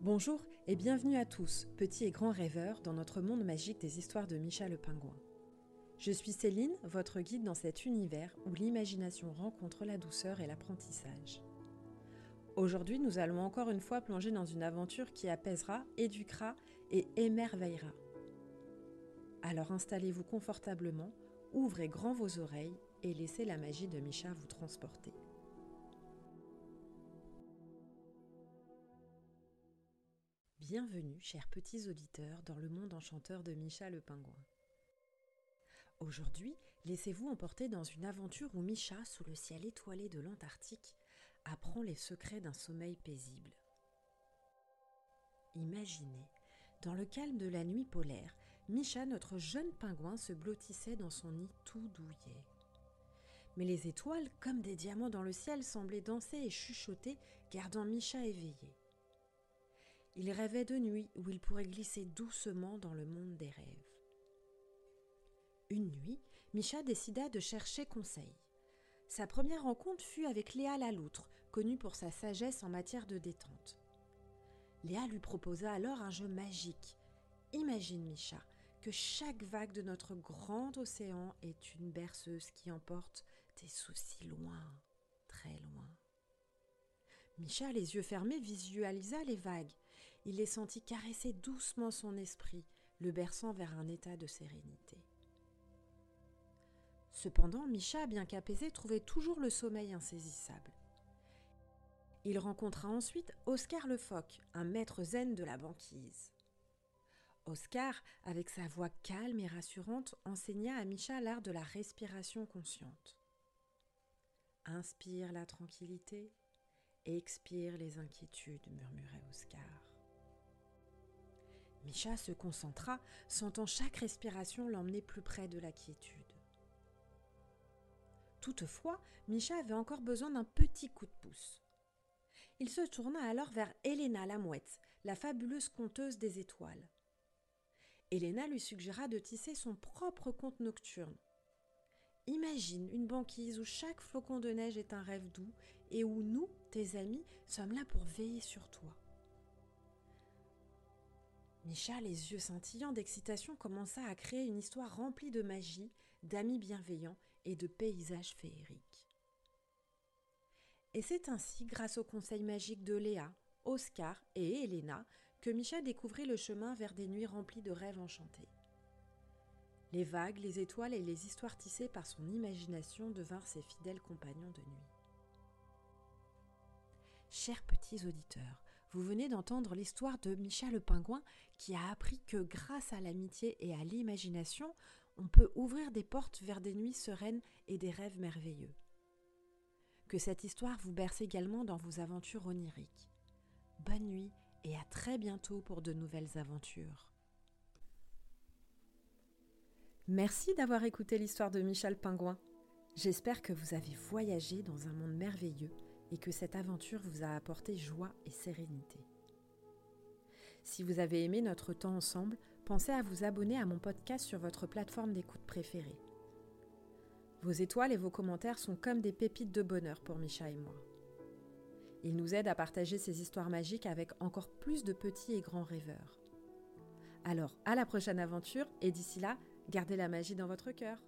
Bonjour et bienvenue à tous, petits et grands rêveurs, dans notre monde magique des histoires de Micha le pingouin. Je suis Céline, votre guide dans cet univers où l'imagination rencontre la douceur et l'apprentissage. Aujourd'hui, nous allons encore une fois plonger dans une aventure qui apaisera, éduquera et émerveillera. Alors installez-vous confortablement, ouvrez grand vos oreilles et laissez la magie de Micha vous transporter. Bienvenue, chers petits auditeurs, dans le monde enchanteur de Micha le pingouin. Aujourd'hui, laissez-vous emporter dans une aventure où Micha, sous le ciel étoilé de l'Antarctique, apprend les secrets d'un sommeil paisible. Imaginez, dans le calme de la nuit polaire, Micha, notre jeune pingouin, se blottissait dans son nid tout douillet. Mais les étoiles, comme des diamants dans le ciel, semblaient danser et chuchoter, gardant Micha éveillé. Il rêvait de nuit où il pourrait glisser doucement dans le monde des rêves. Une nuit, Micha décida de chercher conseil. Sa première rencontre fut avec Léa la loutre, connue pour sa sagesse en matière de détente. Léa lui proposa alors un jeu magique. Imagine, Micha, que chaque vague de notre grand océan est une berceuse qui emporte tes soucis loin, très loin. Micha, les yeux fermés, visualisa les vagues. Il les sentit caresser doucement son esprit, le berçant vers un état de sérénité. Cependant, Micha, bien qu'apaisé, trouvait toujours le sommeil insaisissable. Il rencontra ensuite Oscar le phoque, un maître zen de la banquise. Oscar, avec sa voix calme et rassurante, enseigna à Micha l'art de la respiration consciente. Inspire la tranquillité, expire les inquiétudes, murmurait Oscar. Micha se concentra, sentant chaque respiration l'emmener plus près de la quiétude. Toutefois, Micha avait encore besoin d'un petit coup de pouce. Il se tourna alors vers Helena la mouette, la fabuleuse conteuse des étoiles. Helena lui suggéra de tisser son propre conte nocturne. Imagine une banquise où chaque flocon de neige est un rêve doux et où nous, tes amis, sommes là pour veiller sur toi. Micha, les yeux scintillants d'excitation, commença à créer une histoire remplie de magie, d'amis bienveillants et de paysages féeriques. Et c'est ainsi, grâce au conseil magique de Léa, Oscar et Helena, que Micha découvrit le chemin vers des nuits remplies de rêves enchantés. Les vagues, les étoiles et les histoires tissées par son imagination devinrent ses fidèles compagnons de nuit. Chers petits auditeurs, vous venez d'entendre l'histoire de Micha le pingouin qui a appris que grâce à l'amitié et à l'imagination, on peut ouvrir des portes vers des nuits sereines et des rêves merveilleux. Que cette histoire vous berce également dans vos aventures oniriques. Bonne nuit et à très bientôt pour de nouvelles aventures. Merci d'avoir écouté l'histoire de Michel Pingouin. J'espère que vous avez voyagé dans un monde merveilleux et que cette aventure vous a apporté joie et sérénité. Si vous avez aimé notre temps ensemble, pensez à vous abonner à mon podcast sur votre plateforme d'écoute préférée. Vos étoiles et vos commentaires sont comme des pépites de bonheur pour Micha et moi. Ils nous aident à partager ces histoires magiques avec encore plus de petits et grands rêveurs. Alors, à la prochaine aventure et d'ici là, gardez la magie dans votre cœur.